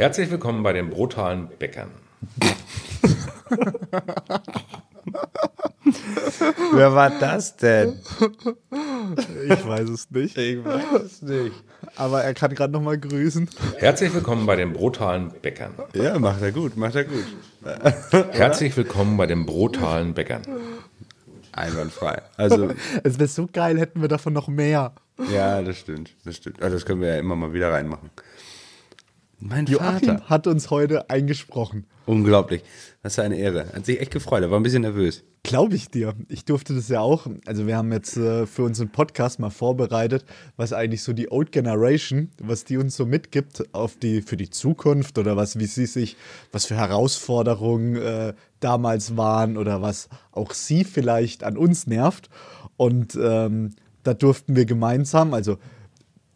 Herzlich willkommen bei den brutalen Bäckern. Wer war das denn? Ich weiß es nicht. Ich weiß es nicht. Aber er kann gerade noch mal grüßen. Herzlich willkommen bei den brutalen Bäckern. Ja, macht er gut, macht er gut. Herzlich willkommen bei den brutalen Bäckern. Einwandfrei. Also, Es wäre so geil, hätten wir davon noch mehr. ja, das stimmt, das stimmt. Also das können wir ja immer mal wieder reinmachen. Mein Joachim Vater. hat uns heute eingesprochen. Unglaublich. Das ist eine Ehre. Hat sich echt gefreut. Er war ein bisschen nervös. Glaube ich dir. Ich durfte das ja auch. Also wir haben jetzt äh, für unseren Podcast mal vorbereitet, was eigentlich so die Old Generation, was die uns so mitgibt auf die für die Zukunft oder was wie sie sich, was für Herausforderungen äh, damals waren oder was auch sie vielleicht an uns nervt. Und ähm, da durften wir gemeinsam, also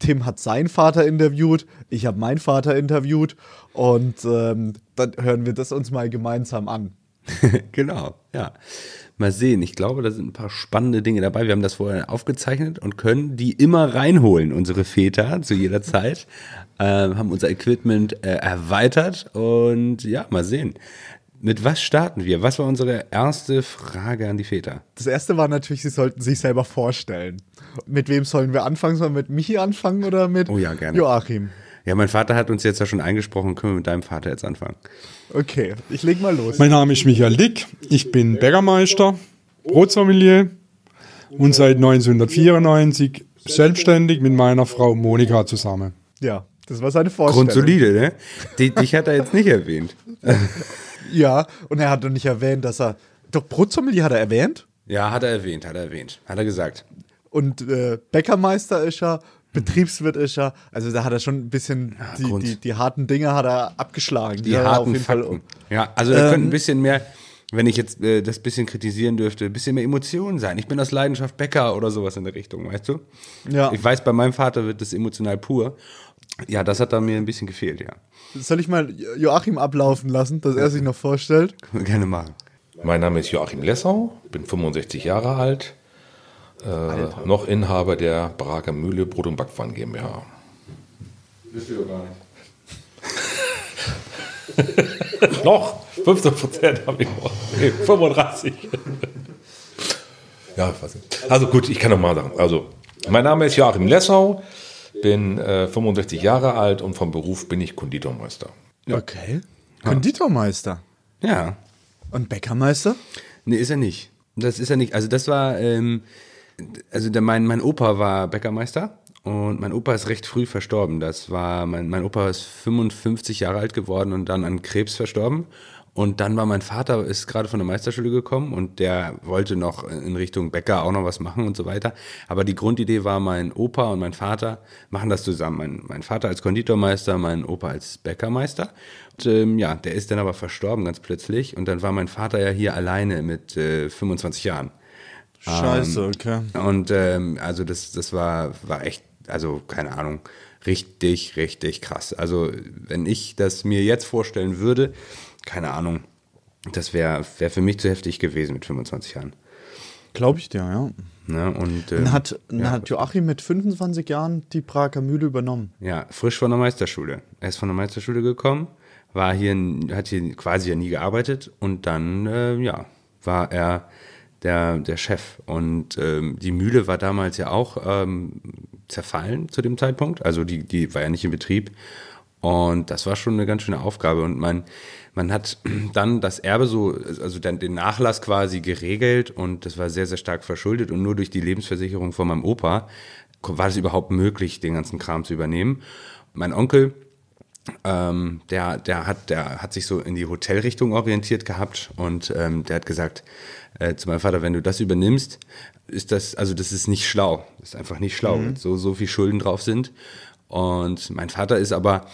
Tim hat seinen Vater interviewt, ich habe meinen Vater interviewt und ähm, dann hören wir das uns mal gemeinsam an. genau, ja. Mal sehen. Ich glaube, da sind ein paar spannende Dinge dabei. Wir haben das vorher aufgezeichnet und können die immer reinholen, unsere Väter, zu jeder Zeit. Ähm, haben unser Equipment äh, erweitert und ja, mal sehen. Mit was starten wir? Was war unsere erste Frage an die Väter? Das erste war natürlich, sie sollten sich selber vorstellen. Mit wem sollen wir anfangen? Sollen wir mit Michi anfangen oder mit Oh ja, gerne. Joachim? Ja, mein Vater hat uns jetzt ja schon eingesprochen. Können wir mit deinem Vater jetzt anfangen? Okay, ich leg mal los. Mein Name ist Michael Dick, ich bin Bäckermeister, Brotsommelier und seit 1994 selbstständig mit meiner Frau Monika zusammen. Ja, das war seine Vorstellung. Grundsolide, ne? Die, dich hat er jetzt nicht erwähnt. Ja, und er hat doch nicht erwähnt, dass er. Doch, Brotsommelier hat er erwähnt. Ja, hat er erwähnt, hat er erwähnt. Hat er gesagt. Und äh, Bäckermeister ist er, Betriebswirt ist er. Also da hat er schon ein bisschen die, Grund. die, die harten Dinge hat er abgeschlagen. Die er harten Fakten. Ja, also da könnte ein bisschen mehr, wenn ich jetzt äh, das bisschen kritisieren dürfte, ein bisschen mehr Emotionen sein. Ich bin aus Leidenschaft Bäcker oder sowas in der Richtung, weißt du? Ja. Ich weiß, bei meinem Vater wird das emotional pur. Ja, das hat da mir ein bisschen gefehlt, ja. Soll ich mal Joachim ablaufen lassen, dass er sich noch vorstellt? Können wir gerne machen. Mein Name ist Joachim Lessau, bin 65 Jahre alt, äh, noch Inhaber der Brager Mühle Brot- und Backwaren GmbH. Bist du ja gar nicht. Noch 15 Prozent habe ich noch. Nee, 35. ja, ich weiß nicht. Also gut, ich kann noch mal sagen. Also, mein Name ist Joachim Lessau, bin äh, 65 Jahre alt und vom Beruf bin ich Konditormeister. Okay. Konditormeister. Ja. Und Bäckermeister? Nee, ist er nicht. Das ist er nicht. Also das war, ähm, also der, mein, mein Opa war Bäckermeister und mein Opa ist recht früh verstorben. Das war, mein, mein Opa ist 55 Jahre alt geworden und dann an Krebs verstorben. Und dann war mein Vater, ist gerade von der Meisterschule gekommen und der wollte noch in Richtung Bäcker auch noch was machen und so weiter. Aber die Grundidee war, mein Opa und mein Vater machen das zusammen. Mein, mein Vater als Konditormeister, mein Opa als Bäckermeister. Und, ähm, ja, der ist dann aber verstorben ganz plötzlich. Und dann war mein Vater ja hier alleine mit äh, 25 Jahren. Scheiße, okay. Und ähm, also das, das war, war echt, also keine Ahnung, richtig, richtig krass. Also wenn ich das mir jetzt vorstellen würde, keine Ahnung, das wäre wär für mich zu heftig gewesen mit 25 Jahren. Glaube ich dir, ja. Ne? Und, ähm, Dann hat, dann hat Joachim mit 25 Jahren die Prager Mühle übernommen. Ja, frisch von der Meisterschule. Er ist von der Meisterschule gekommen, war hier, hat hier quasi ja nie gearbeitet und dann, äh, ja, war er der, der Chef. Und ähm, die Mühle war damals ja auch ähm, zerfallen zu dem Zeitpunkt. Also die, die war ja nicht in Betrieb. Und das war schon eine ganz schöne Aufgabe. Und man, man hat dann das Erbe so, also dann den Nachlass quasi geregelt und das war sehr, sehr stark verschuldet. Und nur durch die Lebensversicherung von meinem Opa war es überhaupt möglich, den ganzen Kram zu übernehmen. Mein Onkel, ähm, der, der, hat, der hat sich so in die Hotelrichtung orientiert gehabt und ähm, der hat gesagt äh, zu meinem Vater, wenn du das übernimmst, ist das, also das ist nicht schlau. Das ist einfach nicht schlau, wenn so, so viel Schulden drauf sind. Und mein Vater ist aber,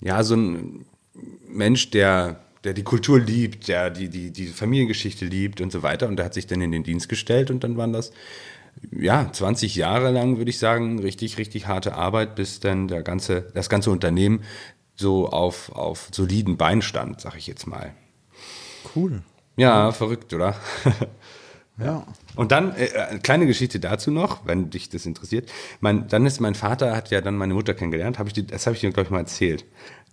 ja, so ein Mensch, der, der die Kultur liebt, der die, die, die Familiengeschichte liebt und so weiter. Und der hat sich dann in den Dienst gestellt und dann waren das, ja, 20 Jahre lang, würde ich sagen, richtig, richtig harte Arbeit, bis dann der ganze, das ganze Unternehmen so auf, auf soliden Beinen stand, sag ich jetzt mal. Cool. Ja, verrückt, oder? Ja. Und dann, äh, äh, kleine Geschichte dazu noch, wenn dich das interessiert. Mein, dann ist mein Vater, hat ja dann meine Mutter kennengelernt, hab ich die, das habe ich dir, glaube ich, mal erzählt.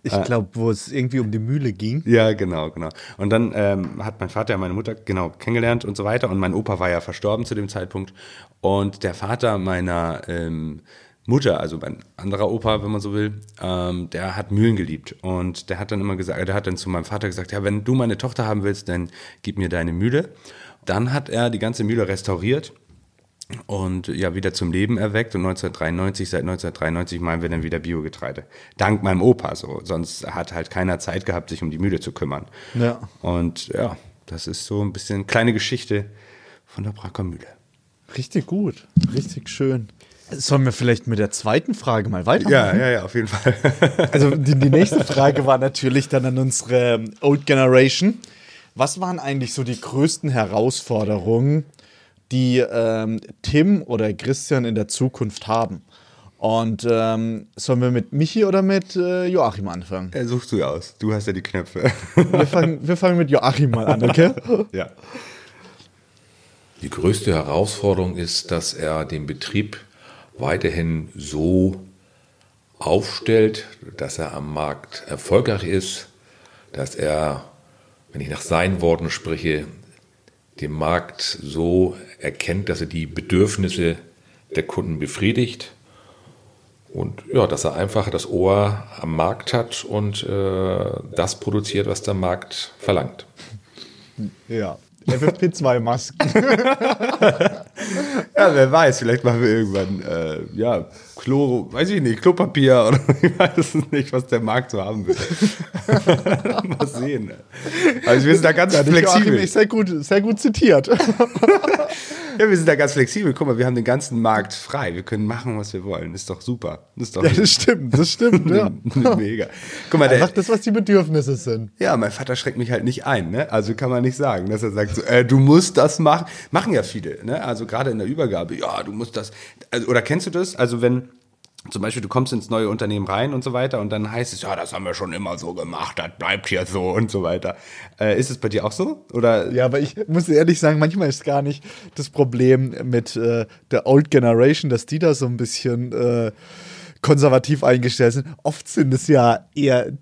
Ich glaube, wo es irgendwie um die Mühle ging. Ja, genau, genau. Und dann ähm, hat mein Vater ja meine Mutter genau kennengelernt und so weiter. Und mein Opa war ja verstorben zu dem Zeitpunkt. Und der Vater meiner ähm, Mutter, also mein anderer Opa, wenn man so will, ähm, der hat Mühlen geliebt. Und der hat dann immer gesagt, der hat dann zu meinem Vater gesagt, ja, wenn du meine Tochter haben willst, dann gib mir deine Mühle. Dann hat er die ganze Mühle restauriert und ja wieder zum Leben erweckt und 1993 seit 1993 meinen wir dann wieder Biogetreide dank meinem Opa so sonst hat halt keiner Zeit gehabt sich um die Mühle zu kümmern Ja. und ja das ist so ein bisschen kleine Geschichte von der Bracker Mühle Richtig gut. Richtig schön. Sollen wir vielleicht mit der zweiten Frage mal weitermachen? ja ja ja auf jeden Fall Also die, die nächste Frage war natürlich dann an unsere Old Generation. Was waren eigentlich so die größten Herausforderungen, die ähm, Tim oder Christian in der Zukunft haben? Und ähm, sollen wir mit Michi oder mit äh, Joachim anfangen? Äh, suchst du aus du hast ja die Knöpfe Wir fangen, wir fangen mit Joachim mal an, okay? ja Die größte Herausforderung ist, dass er den Betrieb weiterhin so aufstellt, dass er am Markt erfolgreich ist, dass er, wenn ich nach seinen Worten spreche, den Markt so erkennt, dass er die Bedürfnisse der Kunden befriedigt und ja, dass er einfach das Ohr am Markt hat und äh, das produziert, was der Markt verlangt. Ja. FFP2-Masken. Ja, wer weiß, vielleicht machen wir irgendwann, äh, ja, Klo, weiß ich nicht, Klopapier oder ich weiß nicht, was der Markt so haben will. Mal sehen. Also wir sind da ganz Joachim flexibel. ist sehr gut, sehr gut zitiert. Ja, wir sind da ganz flexibel. Guck mal, wir haben den ganzen Markt frei. Wir können machen, was wir wollen. Ist doch super. Ist doch Ja, das stimmt, das stimmt, ja. mega. Guck mal, der, Einfach das, was die Bedürfnisse sind. Ja, mein Vater schreckt mich halt nicht ein, ne? Also kann man nicht sagen, dass er sagt, so, äh, du musst das machen. Machen ja viele, ne? Also gerade in der Übergabe, ja, du musst das. Also, oder kennst du das? Also wenn zum Beispiel du kommst ins neue Unternehmen rein und so weiter und dann heißt es, ja, das haben wir schon immer so gemacht, das bleibt hier so und so weiter. Äh, ist es bei dir auch so? Oder? Ja, aber ich muss ehrlich sagen, manchmal ist gar nicht das Problem mit äh, der Old Generation, dass die da so ein bisschen äh, konservativ eingestellt sind. Oft sind es ja eher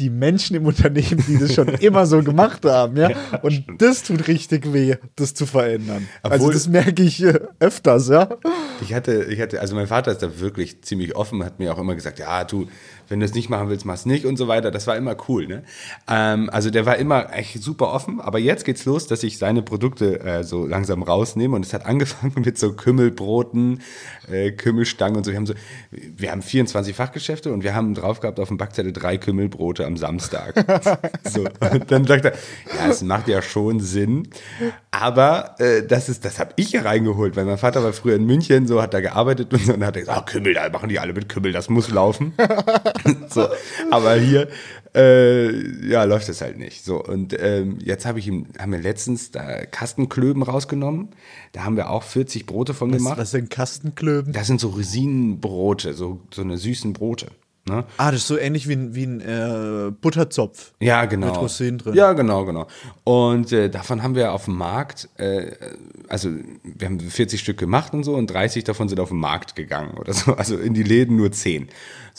die Menschen im Unternehmen, die das schon immer so gemacht haben, ja. Und das tut richtig weh, das zu verändern. also Obwohl- das merke ich äh, öfters, ja. Ich hatte, ich hatte, also mein Vater ist da wirklich ziemlich offen, hat mir auch immer gesagt, ja, du, wenn du es nicht machen willst, mach's nicht und so weiter. Das war immer cool, ne? Ähm, also der war immer echt super offen, aber jetzt geht's los, dass ich seine Produkte äh, so langsam rausnehme und es hat angefangen mit so Kümmelbroten, äh, Kümmelstangen und so. Wir haben so, wir haben 24 Fachgeschäfte und wir haben drauf gehabt auf dem Backzettel drei Kümmelbrote am Samstag. so. Und dann sagt er, ja, es macht ja schon Sinn, aber äh, das ist, das habe ich ja reingeholt, weil mein Vater war früher in München, so hat er gearbeitet und so und hat er gesagt, ah, Kümmel, da machen die alle mit Kümmel, das muss laufen. so, aber hier äh, ja, läuft es halt nicht. So, und ähm, jetzt habe ich ihm, haben wir letztens da Kastenklöben rausgenommen. Da haben wir auch 40 Brote von Was, gemacht. was sind Kastenklöben? Das sind so Resinenbrote, so, so eine süßen Brote. Ne? Ah, das ist so ähnlich wie ein, wie ein äh, Butterzopf. Ja, genau. Mit Rosinen drin. Ja, genau, genau. Und äh, davon haben wir auf dem Markt, äh, also wir haben 40 Stück gemacht und so und 30 davon sind auf den Markt gegangen oder so. Also in die Läden nur 10.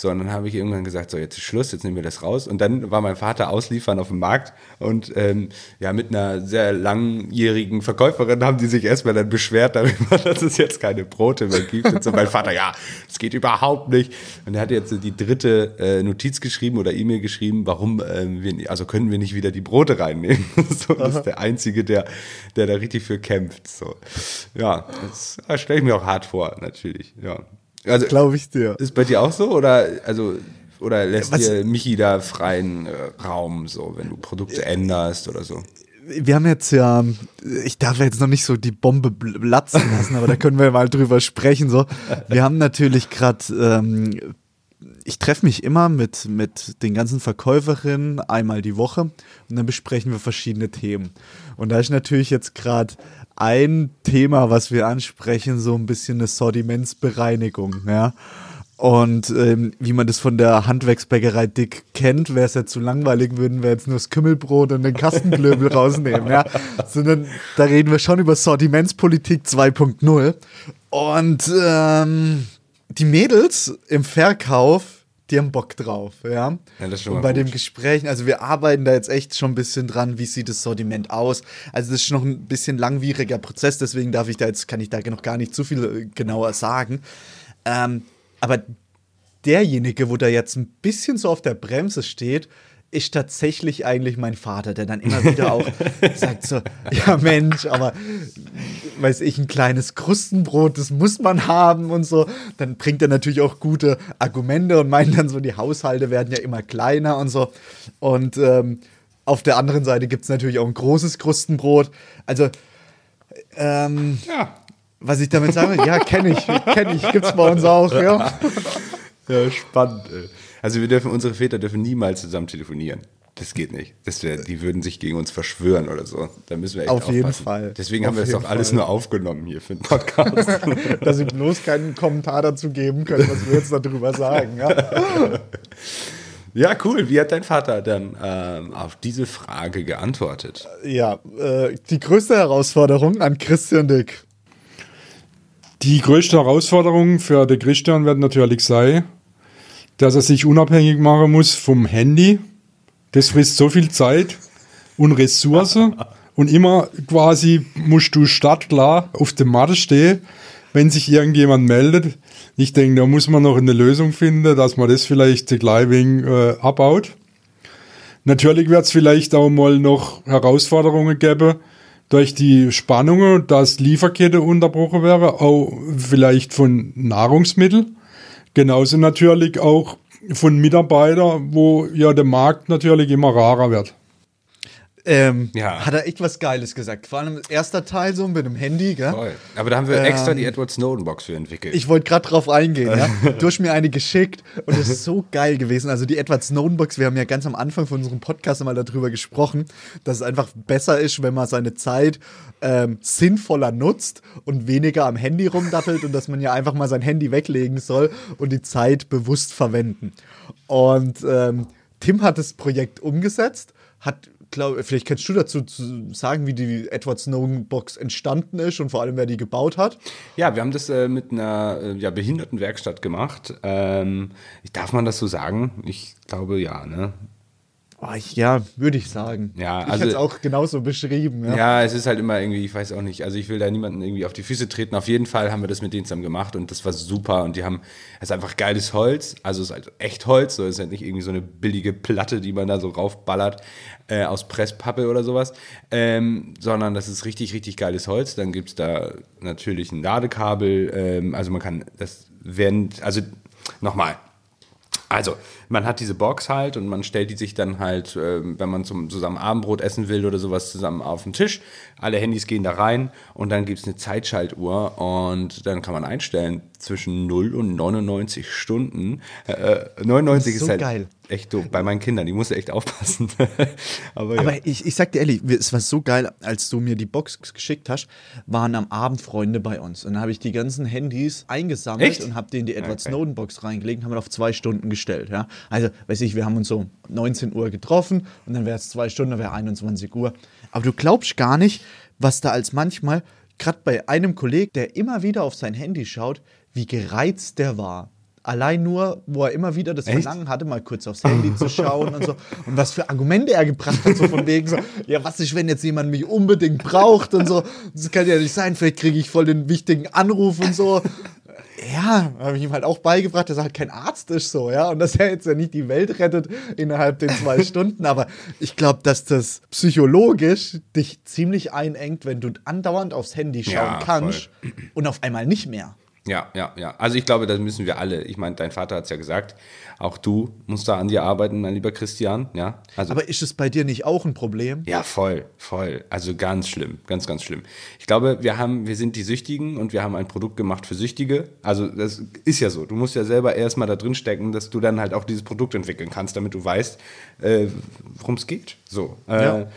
So, und dann habe ich irgendwann gesagt, so jetzt ist Schluss, jetzt nehmen wir das raus. Und dann war mein Vater ausliefern auf dem Markt und ähm, ja, mit einer sehr langjährigen Verkäuferin haben die sich erstmal dann beschwert darüber, dass es jetzt keine Brote mehr gibt. Und so mein Vater, ja, das geht überhaupt nicht. Und er hat jetzt die dritte äh, Notiz geschrieben oder E-Mail geschrieben, warum ähm, wir, also können wir nicht wieder die Brote reinnehmen. so, das ist der Einzige, der, der da richtig für kämpft. So. Ja, das, das stelle ich mir auch hart vor, natürlich. Ja. Also, Glaube ich dir. ist bei dir auch so oder also oder lässt Was- dir Michi da freien äh, Raum so, wenn du Produkte änderst oder so? wir haben jetzt ja, ich darf jetzt noch nicht so die Bombe platzen lassen, aber da können wir mal drüber sprechen. So, wir haben natürlich gerade, ähm, ich treffe mich immer mit mit den ganzen Verkäuferinnen einmal die Woche und dann besprechen wir verschiedene Themen. Und da ist natürlich jetzt gerade ein Thema, was wir ansprechen, so ein bisschen eine Sortimentsbereinigung, ja. Und ähm, wie man das von der Handwerksbäckerei Dick kennt, wäre es ja zu langweilig, würden wir jetzt nur das Kümmelbrot und den Kastenklöbel rausnehmen, ja. Sondern da reden wir schon über Sortimentspolitik 2.0. Und ähm, die Mädels im Verkauf, die haben Bock drauf, ja. Ja, das ist schon und bei gut. dem Gespräch, also wir arbeiten da jetzt echt schon ein bisschen dran, wie sieht das Sortiment aus. Also das ist noch ein bisschen langwieriger Prozess, deswegen darf ich da jetzt, kann ich da noch gar nicht zu viel äh, genauer sagen. Ähm, aber derjenige, wo da jetzt ein bisschen so auf der Bremse steht, ist tatsächlich eigentlich mein Vater, der dann immer wieder auch sagt so, ja Mensch, aber weiß ich, ein kleines Krustenbrot, das muss man haben und so. Dann bringt er natürlich auch gute Argumente und meint dann so, die Haushalte werden ja immer kleiner und so. Und ähm, auf der anderen Seite gibt es natürlich auch ein großes Krustenbrot. Also, ähm, Ja. was ich damit sagen will, ja, kenne ich, kenne ich, gibt's bei uns auch, ja. Ja, spannend. ey. Also wir dürfen, unsere Väter dürfen niemals zusammen telefonieren. Das geht nicht. Das wär, die würden sich gegen uns verschwören oder so. Da müssen wir echt Auf jeden aufpassen. Fall. Deswegen Auf haben wir das jeden auch alles nur aufgenommen hier für den Podcast. dass sie bloß keinen Kommentar dazu geben können, was wir jetzt darüber sagen. Ja. ja, cool. Wie hat dein Vater dann ähm, auf diese Frage geantwortet? Ja, äh, die größte Herausforderung an Christian Dick. Die größte Herausforderung für den Christian wird natürlich sein, dass er sich unabhängig machen muss vom Handy. Das frisst so viel Zeit und Ressourcen. Und immer quasi musst du startklar auf der Matte stehen, wenn sich irgendjemand meldet. Ich denke, da muss man noch eine Lösung finden, dass man das vielleicht gleich wegen äh, abbaut. Natürlich wird es vielleicht auch mal noch Herausforderungen geben durch die Spannungen, dass Lieferkette unterbrochen wäre, auch vielleicht von Nahrungsmitteln. Genauso natürlich auch von Mitarbeitern, wo ja der Markt natürlich immer rarer wird. Ähm, Ja. Hat er echt was Geiles gesagt. Vor allem erster Teil so mit dem Handy, gell? Toll. Aber da haben wir extra die Edward Snowden Box für entwickelt. Ich wollte gerade drauf eingehen, ja. Du hast mir eine geschickt und es ist so geil gewesen. Also die Edward Snowden Box, wir haben ja ganz am Anfang von unserem Podcast mal darüber gesprochen, dass es einfach besser ist, wenn man seine Zeit ähm, sinnvoller nutzt und weniger am Handy rumdattelt und dass man ja einfach mal sein Handy weglegen soll und die Zeit bewusst verwenden. Und ähm, Tim hat das Projekt umgesetzt, hat Glaub, vielleicht kannst du dazu zu sagen, wie die Edward Snowden Box entstanden ist und vor allem, wer die gebaut hat. Ja, wir haben das äh, mit einer äh, ja, Behindertenwerkstatt gemacht. Ähm, darf man das so sagen? Ich glaube ja, ne? Oh, ich, ja, würde ich sagen. Ja, ich also- hätte es auch genauso beschrieben. Ja. Ja. es ist halt immer irgendwie, ich weiß auch nicht, also ich will da niemanden irgendwie auf die Füße treten. Auf jeden Fall haben wir das mit denen zusammen gemacht und das war super und die haben, es ist einfach geiles Holz, also es ist halt echt Holz, so es ist halt nicht irgendwie so eine billige Platte, die man da so raufballert äh, aus Presspappe oder sowas, ähm, sondern das ist richtig, richtig geiles Holz. Dann gibt es da natürlich ein Ladekabel, ähm, also man kann das werden, also nochmal, also, man hat diese Box halt und man stellt die sich dann halt, ähm, wenn man zum, zusammen Abendbrot essen will oder sowas, zusammen auf den Tisch. Alle Handys gehen da rein und dann gibt es eine Zeitschaltuhr und dann kann man einstellen zwischen 0 und 99 Stunden. Äh, 99 Das ist ist, so halt geil. echt doof. Bei meinen Kindern, die musste echt aufpassen. Aber, ja. Aber ich, ich sag dir ehrlich, wir- es war so geil, als du mir die Box geschickt hast, waren am Abend Freunde bei uns. Und dann habe ich die ganzen Handys eingesammelt Echt? und habe denen die Edward Okay. Snowden Box reingelegt und haben auf zwei Stunden gestellt. Ja? Also, weiß ich, wir haben uns so 19 Uhr getroffen und dann wäre es zwei Stunden, dann wäre 21 Uhr. Aber du glaubst gar nicht, was da als manchmal, gerade bei einem Kollegen, der immer wieder auf sein Handy schaut, wie gereizt der war. Allein nur, wo er immer wieder das Echt? Verlangen hatte, mal kurz aufs Handy zu schauen und so. Und was für Argumente er gebracht hat, so von wegen so, ja, was ist, wenn jetzt jemand mich unbedingt braucht und so. Das kann ja nicht sein, vielleicht kriege ich voll den wichtigen Anruf und so. Ja, habe ich ihm halt auch beigebracht, dass er halt kein Arzt ist so, ja, und dass er jetzt ja nicht die Welt rettet innerhalb den zwei Stunden, aber ich glaube, dass das psychologisch dich ziemlich einengt, wenn du andauernd aufs Handy schauen Ja, kannst und auf einmal nicht mehr. Ja, ja, ja. Also ich glaube, das müssen wir alle. Ich meine, dein Vater hat es ja gesagt. Auch du musst da an dir arbeiten, mein lieber Christian. Ja. Also Aber ist es bei dir nicht auch ein Problem? ja, voll, voll. Also ganz schlimm, ganz, ganz schlimm. Ich glaube, wir haben, wir sind die Süchtigen und wir haben ein Produkt gemacht für Süchtige. Also das ist ja so. Du musst ja selber erstmal da drin stecken, dass du dann halt auch dieses Produkt entwickeln kannst, damit du weißt, äh, worum es geht. So. Äh, Ja.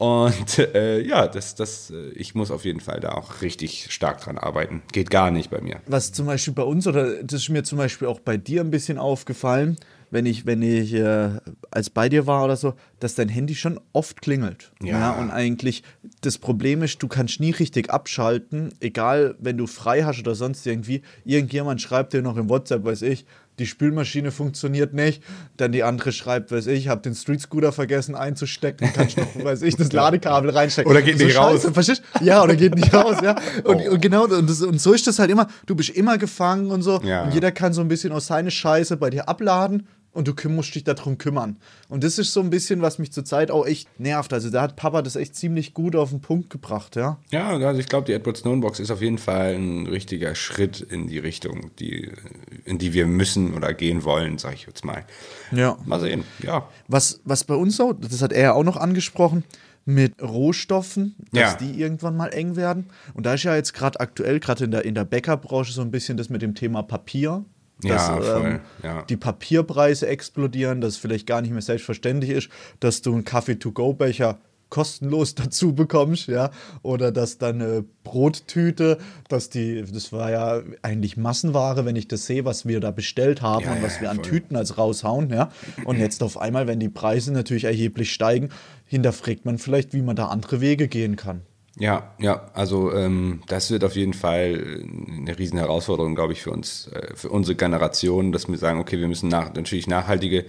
Und äh, ja, das, das, äh, ich muss auf jeden Fall da auch richtig stark dran arbeiten. Geht gar nicht bei mir. was zum Beispiel bei uns oder das ist mir zum Beispiel auch bei dir ein bisschen aufgefallen, wenn ich, wenn ich äh, als bei dir war oder so, dass dein Handy schon oft klingelt. Ja. Und eigentlich das Problem ist, du kannst nie richtig abschalten, egal wenn du frei hast oder sonst irgendwie. Irgendjemand schreibt dir noch im WhatsApp, weiß ich, die Spülmaschine funktioniert nicht. Dann die andere schreibt, weiß ich, habe den Street Scooter vergessen einzustecken, kannst noch, weiß ich, das Ladekabel reinstecken. Oder geht so nicht raus. Verstehst? Ja, oder geht nicht raus, ja. Und, und genau, und, das, und so ist das halt immer, du bist immer gefangen und so. Ja. Und jeder kann so ein bisschen aus seine Scheiße bei dir abladen und du musst dich darum kümmern. Und das ist so ein bisschen, was mich zurzeit auch echt nervt. Also da hat Papa das echt ziemlich gut auf den Punkt gebracht, ja. Ja, also ich glaube, die Edward Snowden Box ist auf jeden Fall ein richtiger Schritt in die Richtung, die, in die wir müssen oder gehen wollen, sage ich jetzt mal. Ja. Mal sehen, ja. Was, was bei uns so, das hat er ja auch noch angesprochen, mit Rohstoffen, dass Ja. die irgendwann mal eng werden. Und da ist ja jetzt gerade aktuell, gerade in der, in der Bäckerbranche, so ein bisschen das mit dem Thema Papier. Dass, Ja, voll, ähm, ja. die Papierpreise explodieren, dass es vielleicht gar nicht mehr selbstverständlich ist, dass du einen Kaffee-to-go-Becher kostenlos dazu bekommst, ja, oder dass dann eine Brottüte, dass die, das war ja eigentlich Massenware, wenn ich das sehe, was wir da bestellt haben Ja, und ja, was wir an voll. Tüten als raushauen, ja, und jetzt auf einmal, wenn die Preise natürlich erheblich steigen, hinterfragt man vielleicht, wie man da andere Wege gehen kann. Ja, ja, also ähm, das wird auf jeden Fall eine riesen Herausforderung, glaube ich, für uns, äh, für unsere Generation, dass wir sagen, okay, wir müssen nach, natürlich nachhaltige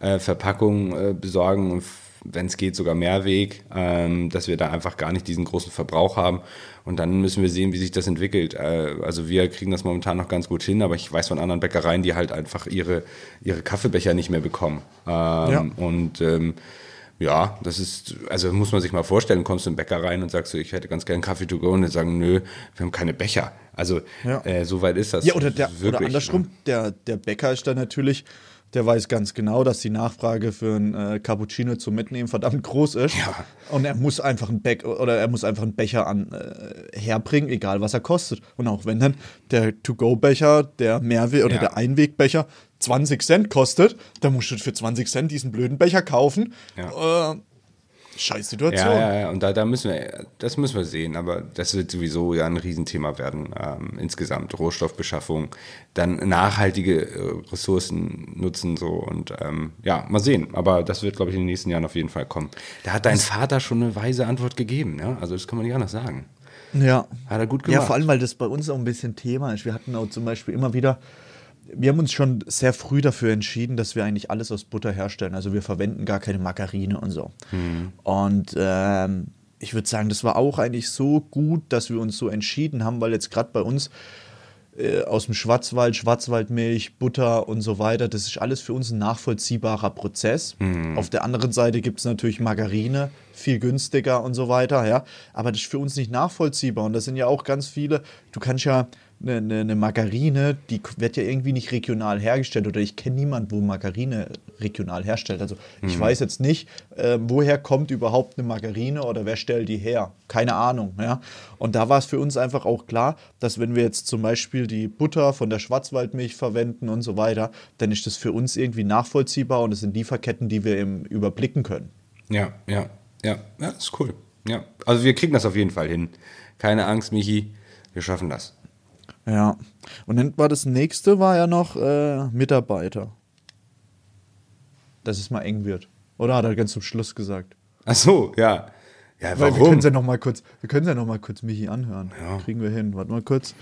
äh, Verpackungen äh, besorgen und wenn es geht sogar Mehrweg, ähm, dass wir da einfach gar nicht diesen großen Verbrauch haben und dann müssen wir sehen, wie sich das entwickelt. Äh, also wir kriegen das momentan noch ganz gut hin, aber ich weiß von anderen Bäckereien, die halt einfach ihre, ihre Kaffeebecher nicht mehr bekommen. Ähm, Ja. Und ähm, ja, das ist, also muss man sich mal vorstellen, kommst du in den Bäcker rein und sagst du, ich hätte ganz gerne Kaffee to go und die sagen, nö, wir haben keine Becher. Also Ja. äh, so weit ist das. Ja, oder, der, oder wirklich, andersrum, ne? der, der Bäcker ist da natürlich, der weiß ganz genau, dass die Nachfrage für ein äh, Cappuccino zum Mitnehmen verdammt groß ist. Ja. Und er muss einfach einen Beck oder er muss einfach einen Becher an, äh, herbringen, egal was er kostet. Und auch wenn dann der To-Go-Becher, der Mehrweg oder Ja. der Einwegbecher 20 Cent kostet, dann musst du für 20 Cent diesen blöden Becher kaufen. Äh, scheiß Situation. Ja, ja, ja, und da, da müssen wir, das müssen wir sehen, aber das wird sowieso ja ein Riesenthema werden, ähm, insgesamt, Rohstoffbeschaffung, dann nachhaltige äh, Ressourcen nutzen so und ähm, ja, mal sehen, aber das wird, glaube ich, in den nächsten Jahren auf jeden Fall kommen. Da hat dein Vater schon eine weise Antwort gegeben, ja, also das kann man nicht anders sagen. Ja. Hat er gut Ja, gemacht. vor allem, weil das bei uns auch ein bisschen Thema ist. Wir hatten auch zum Beispiel immer wieder, wir haben uns schon sehr früh dafür entschieden, dass wir eigentlich alles aus Butter herstellen. Also wir verwenden gar keine Margarine und so. Und ähm, ich würde sagen, das war auch eigentlich so gut, dass wir uns so entschieden haben, weil jetzt gerade bei uns äh, aus dem Schwarzwald, Schwarzwaldmilch, Butter und so weiter. Das ist alles für uns ein nachvollziehbarer Prozess. Auf der anderen Seite gibt es natürlich Margarine, viel günstiger und so weiter, ja. Aber das ist für uns nicht nachvollziehbar. Und das sind ja auch ganz viele, du kannst ja eine, eine, eine Margarine, die wird ja irgendwie nicht regional hergestellt oder ich kenne niemanden, wo Margarine regional herstellt. Also ich weiß jetzt nicht, äh, woher kommt überhaupt eine Margarine oder wer stellt die her? Keine Ahnung. Ja? Und da war es für uns einfach auch klar, dass wenn wir jetzt zum Beispiel die Butter von der Schwarzwaldmilch verwenden und so weiter, dann ist das für uns irgendwie nachvollziehbar und es sind Lieferketten, die wir eben überblicken können. Ja, ja, ja, ja, ist cool. Ja, also wir kriegen das auf jeden Fall hin. Keine Angst, Michi, wir schaffen das. Ja. Und dann war das nächste war ja noch äh, Mitarbeiter. Dass es mal eng wird. Oder hat er ganz zum Schluss gesagt? Ach so, ja. Ja, Weil wir warum? können ja noch mal kurz, wir können ja noch mal kurz Michi anhören. Kriegen wir hin. Warte mal kurz.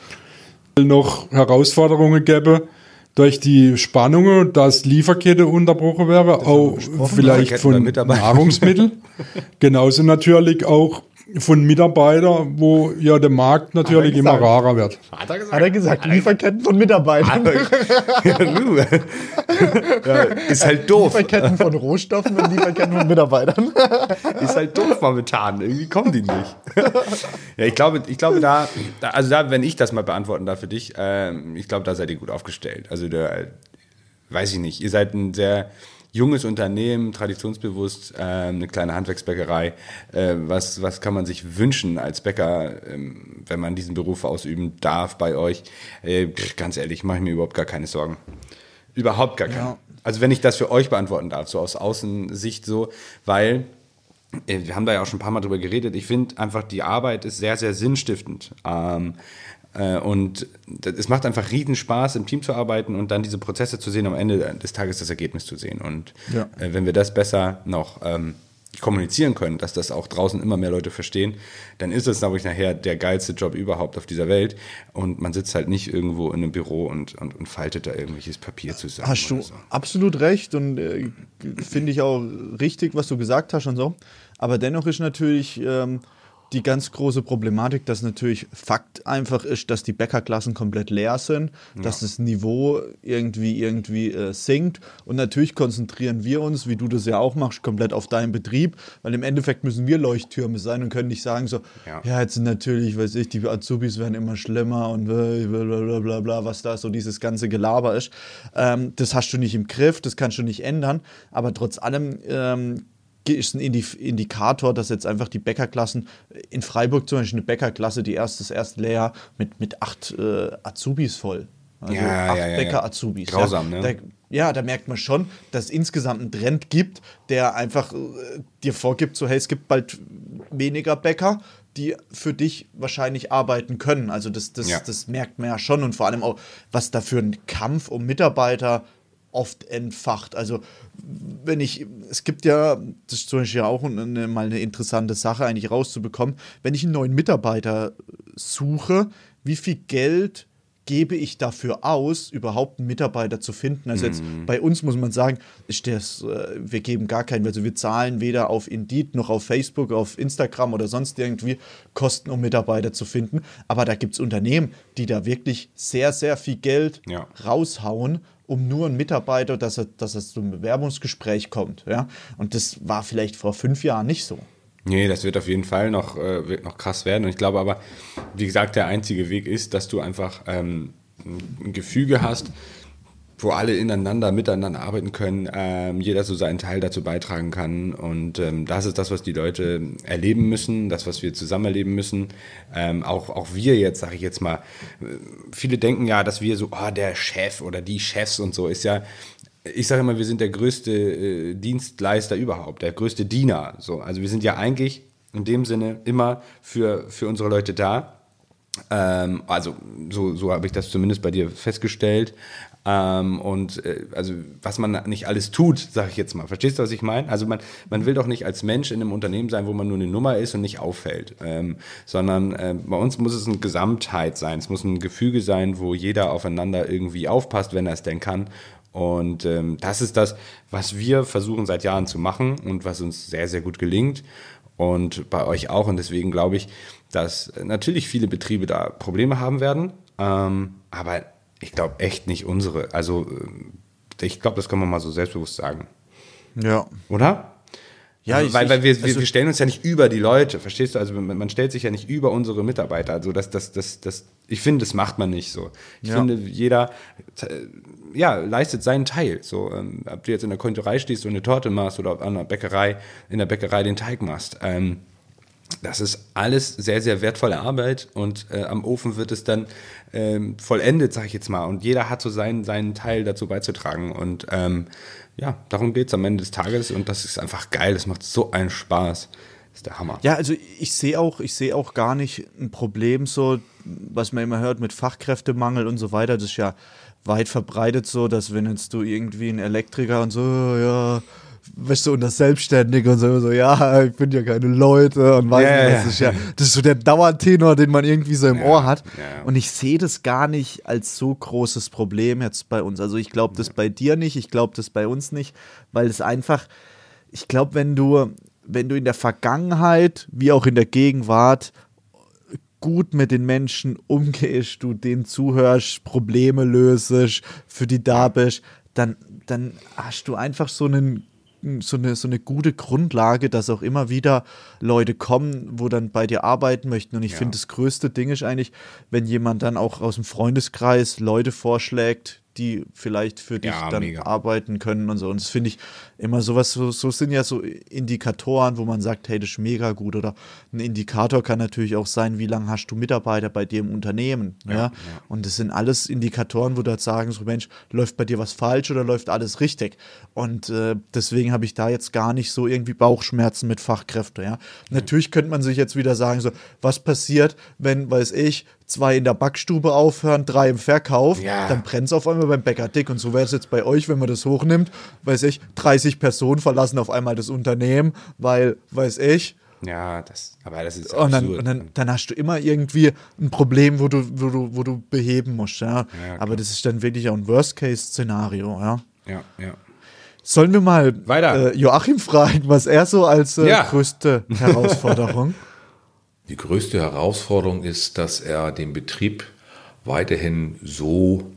noch Herausforderungen gäbe durch die Spannungen, dass Lieferkette unterbrochen wäre, auch vielleicht von. Nahrungsmitteln. Genauso natürlich auch von Mitarbeitern, wo ja der Markt natürlich immer gesagt. rarer wird. Hat er gesagt, Lieferketten von Mitarbeitern. ja, ist halt doof. Lieferketten von Rohstoffen und Lieferketten von Mitarbeitern. Ist halt doof momentan. Irgendwie kommen die nicht. ja, ich glaube, ich glaube da, da, also da, wenn ich das mal beantworten darf für dich, ähm, ich glaube, da seid ihr gut aufgestellt. Also da, äh, weiß ich nicht, ihr seid ein sehr junges Unternehmen, traditionsbewusst, ähm, eine kleine Handwerksbäckerei. Äh, was, was kann man sich wünschen als Bäcker, ähm, wenn man diesen Beruf ausüben darf bei euch? Äh, ganz ehrlich, mache ich mir überhaupt gar keine Sorgen. Überhaupt gar keine. Ja. Also wenn ich das für euch beantworten darf, so aus Außensicht so, weil äh, wir haben da ja auch schon ein paar Mal drüber geredet. Ich finde einfach, die Arbeit ist sehr, sehr sinnstiftend. Ähm, äh, und das- es macht einfach riesen Spaß, im Team zu arbeiten und dann diese Prozesse zu sehen, am Ende des Tages das Ergebnis zu sehen. Und Ja. äh, wenn wir das besser noch ähm, kommunizieren können, dass das auch draußen immer mehr Leute verstehen, dann ist es, glaube ich, nachher der geilste Job überhaupt auf dieser Welt. Und man sitzt halt nicht irgendwo in einem Büro und, und, und faltet da irgendwelches Papier zusammen. Hast du so. absolut recht und äh, finde ich auch richtig, was du gesagt hast und so. Aber dennoch ist natürlich ähm, die ganz große Problematik, dass natürlich Fakt einfach ist, dass die Bäckerklassen komplett leer sind, ja. dass das Niveau irgendwie irgendwie äh, sinkt und natürlich konzentrieren wir uns, wie du das ja auch machst, komplett auf deinen Betrieb, weil im Endeffekt müssen wir Leuchttürme sein und können nicht sagen so, ja, ja jetzt sind natürlich, weiß ich, die Azubis werden immer schlimmer und blablabla, bla, bla, was da so dieses ganze Gelaber ist. Ähm, das hast du nicht im Griff, das kannst du nicht ändern, aber trotz allem ähm, ist ein Indikator, dass jetzt einfach die Bäckerklassen, in Freiburg zum Beispiel eine Bäckerklasse, die erste, das erste Lehrjahr mit, mit acht äh, Azubis voll. Also ja, acht ja, ja, Bäcker-Azubis. Grausam, ja. ne? Da, ja, da merkt man schon, dass es insgesamt einen Trend gibt, der einfach äh, dir vorgibt, so hey, es gibt bald weniger Bäcker, die für dich wahrscheinlich arbeiten können. Also das, das, Ja. das merkt man ja schon und vor allem auch, was da für ein Kampf um Mitarbeiter oft entfacht. Also wenn ich, es gibt ja, das ist zum Beispiel auch eine, mal eine interessante Sache eigentlich rauszubekommen, wenn ich einen neuen Mitarbeiter suche, wie viel Geld gebe ich dafür aus, überhaupt einen Mitarbeiter zu finden? Also jetzt bei uns muss man sagen, ist das, äh, wir geben gar keinen, also wir zahlen weder auf Indeed noch auf Facebook, auf Instagram oder sonst irgendwie Kosten, um Mitarbeiter zu finden. Aber da gibt es Unternehmen, die da wirklich sehr, sehr viel Geld Ja. raushauen, um nur einen Mitarbeiter, dass er, dass er zu einem Bewerbungsgespräch kommt. Ja? Und das war vielleicht vor fünf Jahren nicht so. Nee, das wird auf jeden Fall noch, äh, wird noch krass werden. Und ich glaube aber, wie gesagt, der einzige Weg ist, dass du einfach ähm, ein Gefüge hast, wo alle ineinander, miteinander arbeiten können, ähm, jeder so seinen Teil dazu beitragen kann. Und ähm, das ist das, was die Leute erleben müssen, das, was wir zusammen erleben müssen. Ähm, auch, auch wir jetzt, sage ich jetzt mal, äh, viele denken ja, dass wir so, oh, der Chef oder die Chefs und so ist ja, ich sage immer, wir sind der größte äh, Dienstleister überhaupt, der größte Diener. So. Also wir sind ja eigentlich in dem Sinne immer für, für unsere Leute da. Ähm, also so, so habe ich das zumindest bei dir festgestellt. Ähm, und äh, also was man nicht alles tut, sage ich jetzt mal. Verstehst du, was ich meine? Also man, man will doch nicht als Mensch in einem Unternehmen sein, wo man nur eine Nummer ist und nicht auffällt, ähm, sondern äh, bei uns muss es eine Gesamtheit sein. Es muss ein Gefüge sein, wo jeder aufeinander irgendwie aufpasst, wenn er es denn kann. Und ähm, das ist das, was wir versuchen seit Jahren zu machen und was uns sehr, sehr gut gelingt. Und bei euch auch. Und deswegen glaube ich, dass natürlich viele Betriebe da Probleme haben werden. Ähm, aber ich glaube echt nicht unsere. Also äh, ich glaube, das kann man mal so selbstbewusst sagen. Ja. Oder? Ja, also, ich- weil, weil wir, also- wir stellen uns ja nicht über die Leute, verstehst du? Also man, stellt sich ja nicht über unsere Mitarbeiter. Also das, das, das, das, ich finde, das macht man nicht so. Ich Ja. finde, jeder äh, ja, leistet seinen Teil. So, ähm, ob du jetzt in der Konditorei stehst und eine Torte machst oder an der Bäckerei, in der Bäckerei den Teig machst. Ähm, das ist alles sehr, sehr wertvolle Arbeit und äh, am Ofen wird es dann ähm, vollendet, sag ich jetzt mal. Und jeder hat so seinen, seinen Teil dazu beizutragen. Und ähm, ja, darum geht es am Ende des Tages und das ist einfach geil. Das macht so einen Spaß. Das ist der Hammer. Ja, also ich sehe auch, ich sehe auch gar nicht ein Problem so, was man immer hört mit Fachkräftemangel und so weiter. Das ist ja weit verbreitet so, dass wenn jetzt du irgendwie ein Elektriker und so, ja, weißt du, und das Selbstständige und so, so, ja, ich bin ja keine Leute und weiß Ja, nicht, ja, das ist ja, das ist so der Dauertenor, den man irgendwie so im Ja, Ohr hat. ja. Und ich sehe das gar nicht als so großes Problem jetzt bei uns. Also ich glaube das bei dir nicht, ich glaube das bei uns nicht, weil es einfach, ich glaube, wenn du, wenn du in der Vergangenheit wie auch in der Gegenwart gut mit den Menschen umgehst, du denen zuhörst, Probleme löst, für die da bist, dann, dann hast du einfach so einen so eine, so eine gute Grundlage, dass auch immer wieder Leute kommen, wo dann bei dir arbeiten möchten. Und ich Ja. finde, das größte Ding ist eigentlich, wenn jemand dann auch aus dem Freundeskreis Leute vorschlägt, die vielleicht für dich Ja, dann mega. arbeiten können und so. Und das finde ich immer sowas, so, so sind ja so Indikatoren, wo man sagt, hey, das ist mega gut. Oder ein Indikator kann natürlich auch sein, wie lange hast du Mitarbeiter bei dir im Unternehmen. Ja, Und das sind alles Indikatoren, wo du halt sagen, so Mensch, läuft bei dir was falsch oder läuft alles richtig? Und äh, deswegen habe ich da jetzt gar nicht so irgendwie Bauchschmerzen mit Fachkräften. Ja? Natürlich könnte man sich jetzt wieder sagen, so, was passiert, wenn, weiß ich, zwei in der Backstube aufhören, drei im Verkauf, Ja. dann brennt es auf einmal beim Bäcker dick. Und so wäre es jetzt bei euch, wenn man das hochnimmt, weiß ich, 30 Personen verlassen auf einmal das Unternehmen, weil, weiß ich, Ja, das, aber das ist und dann, und dann, dann hast du immer irgendwie ein Problem, wo du, wo du, wo du beheben musst. Ja? klar. Aber das ist dann wirklich auch ein Worst-Case-Szenario. Ja? ja, ja. Sollen wir mal Weiter. Äh, Joachim fragen, was er so als äh, Ja. größte Herausforderung? Die größte Herausforderung ist, dass er den Betrieb weiterhin so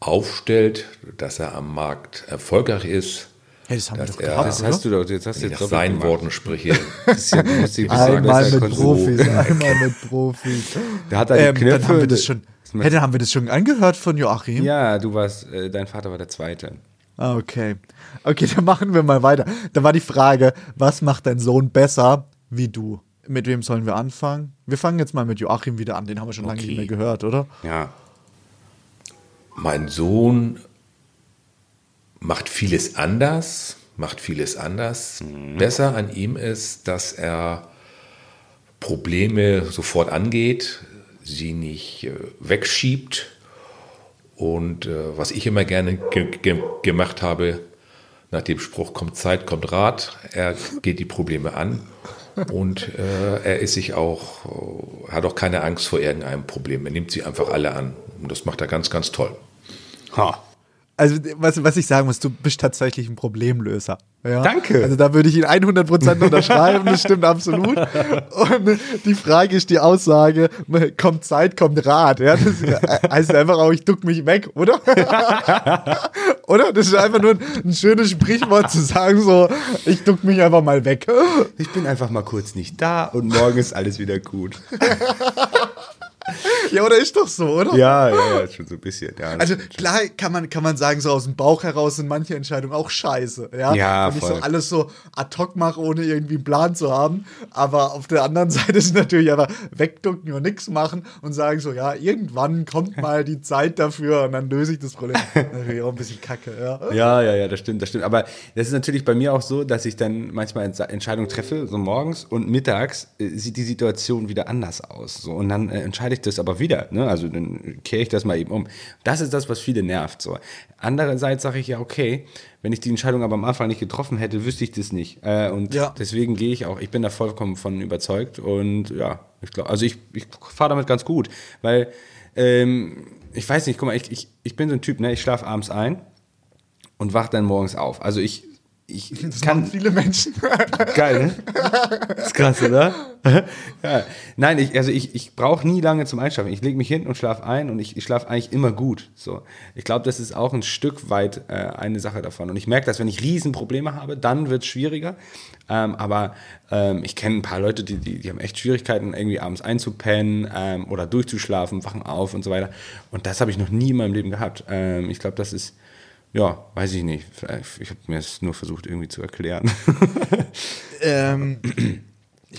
aufstellt, dass er am Markt erfolgreich ist. Hey, das haben wir Dass doch er- gehabt, Das hast du doch, jetzt hast du jetzt nach seinen gemacht. Worten spreche. Das ist ja, Einmal mit. Profis, einmal mit Profis. Der hat da die Ähm, Knöpfe. dann haben wir das schon, hey, dann haben wir das schon angehört von Joachim. Ja, du warst, äh, dein Vater war der Zweite. Ah, Okay. Okay, dann machen wir mal weiter. Da war die Frage, was macht dein Sohn besser wie du? Mit wem sollen wir anfangen? Wir fangen jetzt mal mit Joachim wieder an. Den haben wir schon lange Okay. nicht mehr gehört, oder? Ja. Mein Sohn macht vieles anders, macht vieles anders. Besser an ihm ist, dass er Probleme sofort angeht, sie nicht äh, wegschiebt. Und äh, was ich immer gerne ge ge gemacht habe, nach dem Spruch kommt Zeit, kommt Rat, er geht die Probleme an und äh, er ist sich auch, äh, hat auch keine Angst vor irgendeinem Problem. Er nimmt sie einfach alle an. Und das macht er ganz, ganz toll. Ha. Also, was, was ich sagen muss, du bist tatsächlich ein Problemlöser. Ja? Danke. Also, da würde ich ihn 100% unterschreiben, das stimmt absolut. Und die Frage ist die Aussage, kommt Zeit, kommt Rat. Ja? Das heißt einfach auch, ich duck mich weg, oder? oder? Das ist einfach nur ein, ein schönes Sprichwort zu sagen, so, ich duck mich einfach mal weg. Ich bin einfach mal kurz nicht da und morgen ist alles wieder gut. Ja, oder ist doch so, oder? Ja, ja, ja, schon so ein bisschen. Ja, Also klar kann man, kann man sagen, so aus dem Bauch heraus sind manche Entscheidungen auch scheiße. Ja, Ja, Wenn ich voll. so alles so ad hoc mache, ohne irgendwie einen Plan zu haben. Aber auf der anderen Seite ist natürlich einfach wegducken und nichts machen und sagen so, ja, irgendwann kommt mal die Zeit dafür und dann löse ich das Problem. natürlich auch ein bisschen kacke, ja. Ja, ja, ja, das stimmt, das stimmt. Aber das ist natürlich bei mir auch so, dass ich dann manchmal Entscheidungen treffe, so morgens und mittags äh, sieht die Situation wieder anders aus. So. Und dann äh, entscheide ich das aber wieder. Ne? Also dann kehre ich das mal eben um. Das ist das, was viele nervt. So. Andererseits sage ich ja, okay, wenn ich die Entscheidung aber am Anfang nicht getroffen hätte, wüsste ich das nicht. Äh, und Ja. deswegen gehe ich auch, ich bin da vollkommen von überzeugt. Und ja, ich glaube, also ich, ich fahre damit ganz gut, weil ähm, ich weiß nicht, guck mal, ich, ich, ich bin so ein Typ, ne? ich schlafe abends ein und wach dann morgens auf. Also ich, ich Das kann viele Menschen. geil, ne? ist krass, oder? ja. Nein, ich, also ich, ich brauche nie lange zum Einschlafen. Ich lege mich hin und schlafe ein und ich, ich schlafe eigentlich immer gut. So, ich glaube, das ist auch ein Stück weit äh, eine Sache davon. Und ich merke, dass wenn ich Riesenprobleme habe, dann wird es schwieriger. Ähm, aber ähm, ich kenne ein paar Leute, die, die, die haben echt Schwierigkeiten, irgendwie abends einzupennen ähm, oder durchzuschlafen, wachen auf und so weiter. Und das habe ich noch nie in meinem Leben gehabt. Ähm, ich glaube, das ist ja, weiß ich nicht. Ich habe mir es nur versucht irgendwie zu erklären. ähm,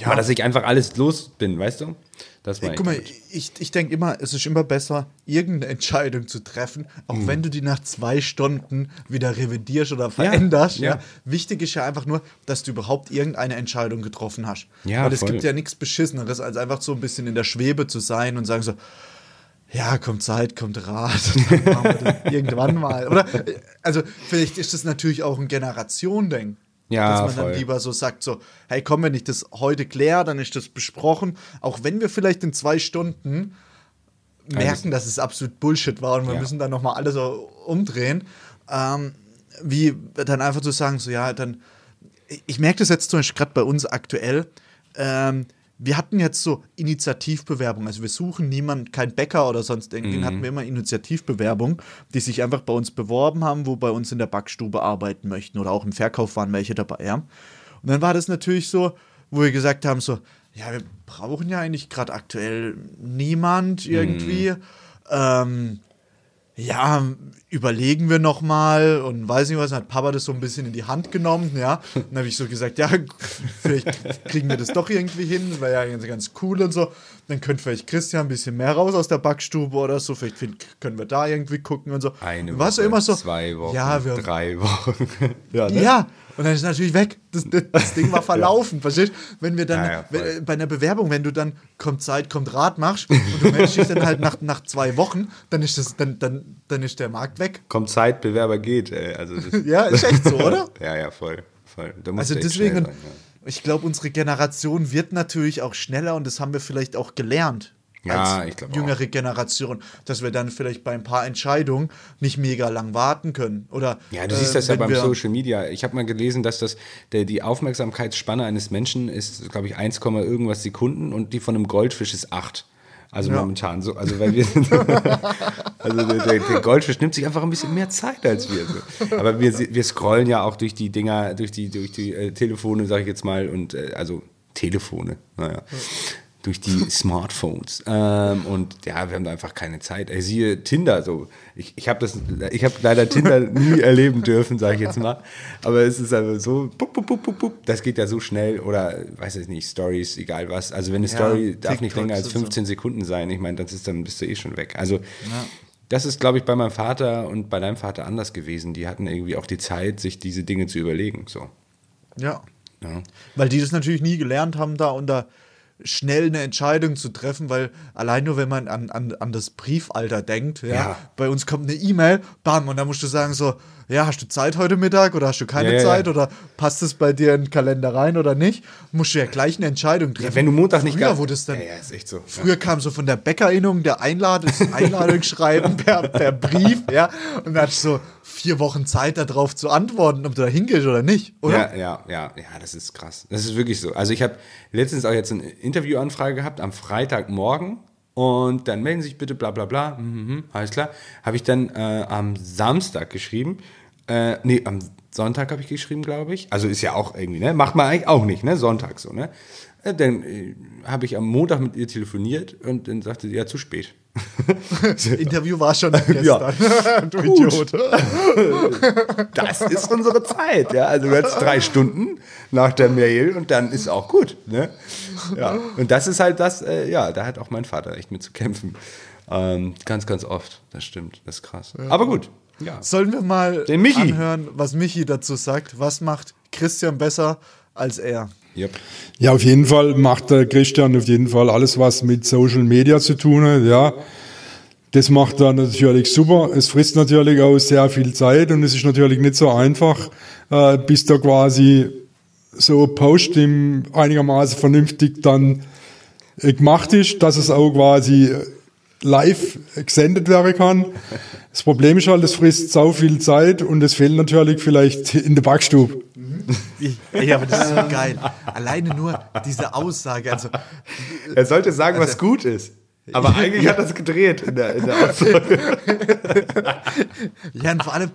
Aber dass ich einfach alles los bin, weißt du? Das war Guck mal, ich, ich denke immer, es ist immer besser, irgendeine Entscheidung zu treffen, auch Mhm. wenn du die nach zwei Stunden wieder revidierst oder veränderst. Ja, ja. Wichtig ist ja einfach nur, dass du überhaupt irgendeine Entscheidung getroffen hast. Ja, Weil es voll. gibt ja nichts Beschisseneres, als einfach so ein bisschen in der Schwebe zu sein und sagen so, ja, kommt Zeit, kommt Rat, irgendwann mal. Oder, äh, also vielleicht ist das natürlich auch ein Generationending. Ja, dass man voll. dann lieber so sagt, so, hey, komm, wenn ich das heute kläre, dann ist das besprochen. Auch wenn wir vielleicht in zwei Stunden merken, dass es absolut Bullshit war und wir Ja. müssen dann nochmal alles so umdrehen. Ähm, wie dann einfach zu sagen, so, ja, dann, ich- ich merke das jetzt zum Beispiel gerade bei uns aktuell. Ähm, wir hatten jetzt so Initiativbewerbung, also wir suchen niemanden, kein Bäcker oder sonst irgendwen, hatten wir immer Initiativbewerbung, die sich einfach bei uns beworben haben, wo bei uns in der Backstube arbeiten möchten oder auch im Verkauf waren welche dabei, ja. Und dann war das natürlich so, wo wir gesagt haben, so, ja, wir brauchen ja eigentlich gerade aktuell niemand irgendwie. Ähm, ja, überlegen wir noch mal und weiß nicht was, dann hat Papa das so ein bisschen in die Hand genommen, ja. Dann habe ich so gesagt, ja, vielleicht kriegen wir das doch irgendwie hin, wäre ja ganz, ganz cool und so. Dann könnte vielleicht Christian ein bisschen mehr raus aus der Backstube oder so, vielleicht können wir da irgendwie gucken und so. Eine Was Woche, immer so, zwei Wochen, ja, wir, drei Wochen. ja, ne? ja, Und dann ist natürlich weg. Das, das, das Ding war verlaufen, verstehst du? Wenn wir dann Ja, ja, äh, bei einer Bewerbung, wenn du dann kommt Zeit, kommt Rat machst und du meldest dich dann halt nach, nach zwei Wochen, dann ist, das, dann, dann, dann ist der Markt weg. Kommt Zeit, Bewerber geht. Ey. Also Ja, ist echt so, oder? ja, ja, voll. voll. Also deswegen, sein, ja. ich glaube, unsere Generation wird natürlich auch schneller und das haben wir vielleicht auch gelernt. Ja, ich glaub auch. jüngere Generation, dass wir dann vielleicht bei ein paar Entscheidungen nicht mega lang warten können. Oder, Ja, du äh, siehst das ja wenn beim Social Media. Ich habe mal gelesen, dass das der, die Aufmerksamkeitsspanne eines Menschen ist, glaube ich, 1, irgendwas Sekunden und die von einem Goldfisch ist 8. Also Ja. momentan so. Also weil wir also der, der, der Goldfisch nimmt sich einfach ein bisschen mehr Zeit als wir. So. Aber wir, wir scrollen ja auch durch die Dinger, durch die, durch die äh, Telefone, sage ich jetzt mal, und äh, also Telefone, naja. Durch die Smartphones. Ähm, und ja, wir haben da einfach keine Zeit. Ey, siehe Tinder so. Ich, ich habe das, ich habe leider Tinder nie erleben dürfen, sage ich jetzt mal. Aber es ist einfach so, pup, pup, pup, pup, pup. das geht ja so schnell. Oder weiß ich nicht, Stories, egal was. Also wenn eine Ja, Story darf nicht länger als und so. 15 Sekunden sein. Ich meine, das ist dann bist du eh schon weg. Also das ist, glaube ich, bei meinem Vater und bei deinem Vater anders gewesen. Die hatten irgendwie auch die Zeit, sich diese Dinge zu überlegen. So. Ja. Ja. Weil die das natürlich nie gelernt haben, da unter schnell eine Entscheidung zu treffen, weil allein nur wenn man an, an, an das Briefalter denkt, ja, Ja. bei uns kommt eine E-Mail, bam, und dann musst du sagen so, ja, hast du Zeit heute Mittag oder hast du keine Ja, Zeit ja. oder passt es bei dir in den Kalender rein oder nicht? Musst du ja gleich eine Entscheidung treffen. Ja, wenn du Montag nicht Früher wurde es dann, Ja, ist echt so. Früher kam so von der Bäckerinnung der Einladung, das Einladungsschreiben per, per Brief, ja, und dann hattest du so vier Wochen Zeit darauf zu antworten, ob du da hingehst oder nicht, oder? Ja, ja, ja, ja, das ist krass. Das ist wirklich so. Also ich habe letztens auch jetzt eine Interviewanfrage gehabt am Freitagmorgen und dann melden Sie sich bitte, bla bla bla, mhm, mhm, alles klar. Habe ich dann äh, am Samstag geschrieben, äh, nee, am Sonntag habe ich geschrieben, glaube ich. Also ist ja auch irgendwie, ne? Macht man eigentlich auch nicht, ne? Sonntag so, ne? Äh, Dann äh, habe ich am Montag mit ihr telefoniert und dann sagte sie, ja, zu spät. Interview war schon gestern. Ja. du. Idiot. das ist unsere Zeit. Ja? Also jetzt drei Stunden nach der Mail und dann ist auch gut. Ne? Ja. Und das ist halt das, äh, ja, da hat auch mein Vater echt mit zu kämpfen. Ähm, ganz, ganz oft. Das stimmt. Das ist krass. Aber gut. Ja. Sollen wir mal Den Michi. anhören, was Michi dazu sagt? Was macht Christian besser als er? Yep. Ja, auf jeden Fall macht der Christian auf jeden Fall alles, was mit Social Media zu tun hat, ja. Das macht er natürlich super. Es frisst natürlich auch sehr viel Zeit und es ist natürlich nicht so einfach, äh, bis da quasi so ein Post im einigermaßen vernünftig dann äh, gemacht ist, dass es auch quasi live gesendet werden kann. Das Problem ist halt, es frisst sau viel Zeit und es fehlt natürlich vielleicht in der Backstube. Ja, aber das ist so geil. Alleine nur diese Aussage. Also, Er sollte sagen, was gut ist. Aber eigentlich hat er es gedreht in der, in der Aussage. ja, und vor allem,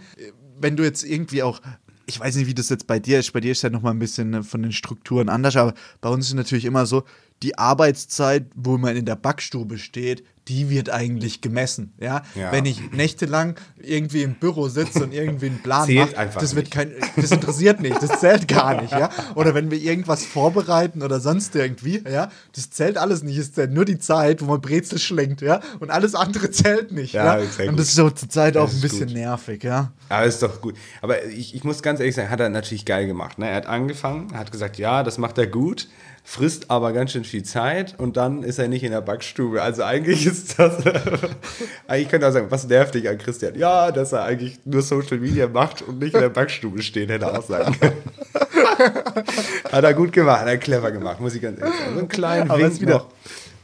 wenn du jetzt irgendwie auch, ich weiß nicht, wie das jetzt bei dir ist, bei dir ist ja nochmal ein bisschen äh, von den Strukturen anders, aber bei uns ist natürlich immer so, die Arbeitszeit, wo man in der Backstube steht, die wird eigentlich gemessen. Ja? Ja. Wenn ich nächtelang irgendwie im Büro sitze und irgendwie einen Plan mache, das wird nicht. kein, das interessiert nicht, das zählt gar nicht, ja. Oder wenn wir irgendwas vorbereiten oder sonst irgendwie, ja, das zählt alles nicht. Es zählt nur die Zeit, wo man Brezel schlenkt, ja, und alles andere zählt nicht, Ja, ja. sehr Und das ist so zur Zeit auch ein bisschen gut. nervig, ja. Aber ist doch gut. Aber ich, ich muss ganz ehrlich sagen, hat er natürlich geil gemacht. Ne? Er hat angefangen, hat gesagt, ja, das macht er gut, frisst aber ganz schön viel Zeit und dann ist er nicht in der Backstube. Also eigentlich ist das, eigentlich könnte er sagen, was nervt dich an Christian? Ja, dass er eigentlich nur Social Media macht und nicht in der Backstube steht, hätte er auch sagen können. hat er gut gemacht, hat er clever gemacht, muss ich ganz ehrlich sagen. So einen kleinen Aber Wink was wieder-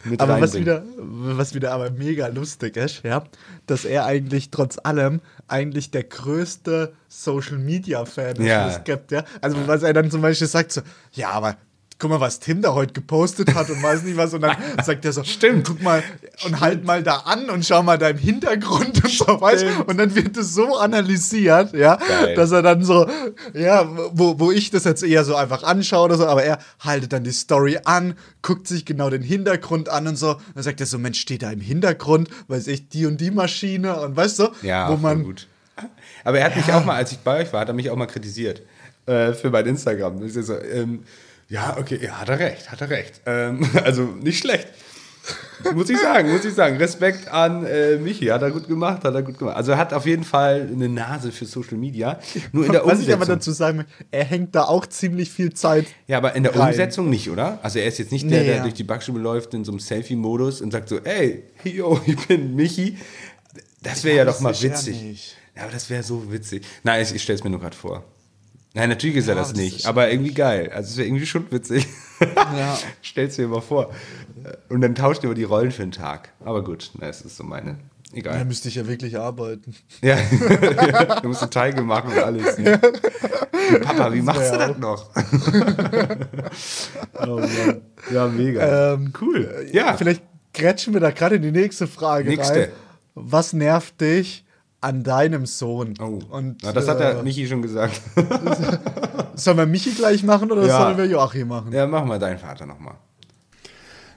noch Aber was wieder, was wieder aber mega lustig ist, ja, dass er eigentlich trotz allem eigentlich der größte Social Media Fan ist, Ja. gibt, ja. Also was er dann zum Beispiel sagt, so, ja, aber guck mal, was Tinder heute gepostet hat und weiß nicht was. Und dann sagt er so, stimmt, guck mal und halt mal da an und schau mal da im Hintergrund und so, weißt du? Und dann wird es so analysiert, ja, Geil. dass er dann so, ja, wo, wo ich das jetzt eher so einfach anschaue oder so, aber er haltet dann die Story an, guckt sich genau den Hintergrund an und so. Dann sagt er so, Mensch, steht da im Hintergrund, weiß ich, die und die Maschine und weißt du, Ja, wo man, gut. Aber er hat mich auch mal, als ich bei euch war, hat er mich auch mal kritisiert äh, für mein Instagram. Ist so, ähm, ja, okay, ja, hat er recht, hat er recht. Ähm, also nicht schlecht. muss ich sagen, muss ich sagen. Respekt an äh, Michi, hat er gut gemacht, hat er gut gemacht. Also er hat auf jeden Fall eine Nase für Social Media. Nur in der Was ich aber Umsetzung. dazu sagen er hängt da auch ziemlich viel Zeit. Ja, aber in der rein. Umsetzung nicht, oder? Also er ist jetzt nicht der, Nee, der ja. durch die Backstube läuft in so einem Selfie-Modus und sagt so, ey, yo, ich bin Michi. Das wäre ja, doch mal witzig. Ja, aber das wäre so witzig. Nein, ich, ich stelle es mir nur gerade vor. Nein, natürlich ist er das das nicht, aber irgendwie geil. Also es wäre irgendwie schon witzig. Ja. Stell's dir mal vor. Und dann tauscht über die Rollen für einen Tag. Aber gut, na, es ist so meine. Da Egal. müsste ich ja wirklich arbeiten. Ja, ja du musst einen Teige machen und alles. Ne? Du, Papa, wie machst du das noch? oh Mann. Ja, mega. Ähm, cool. Ja, Vielleicht grätschen wir da gerade in die nächste Frage Nächste. rein. Was nervt dich an deinem Sohn? Oh. Und, Na, das hat der äh, Michi schon gesagt. Sollen wir Michi gleich machen oder Ja. sollen wir Joachim machen? Ja, mach mal deinen Vater nochmal.